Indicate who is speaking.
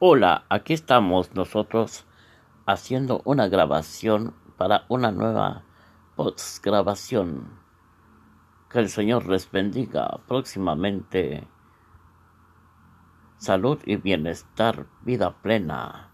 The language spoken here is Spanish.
Speaker 1: Hola, aquí estamos nosotros haciendo una grabación para una nueva postgrabación. Que el Señor les bendiga próximamente. Salud y bienestar, vida plena.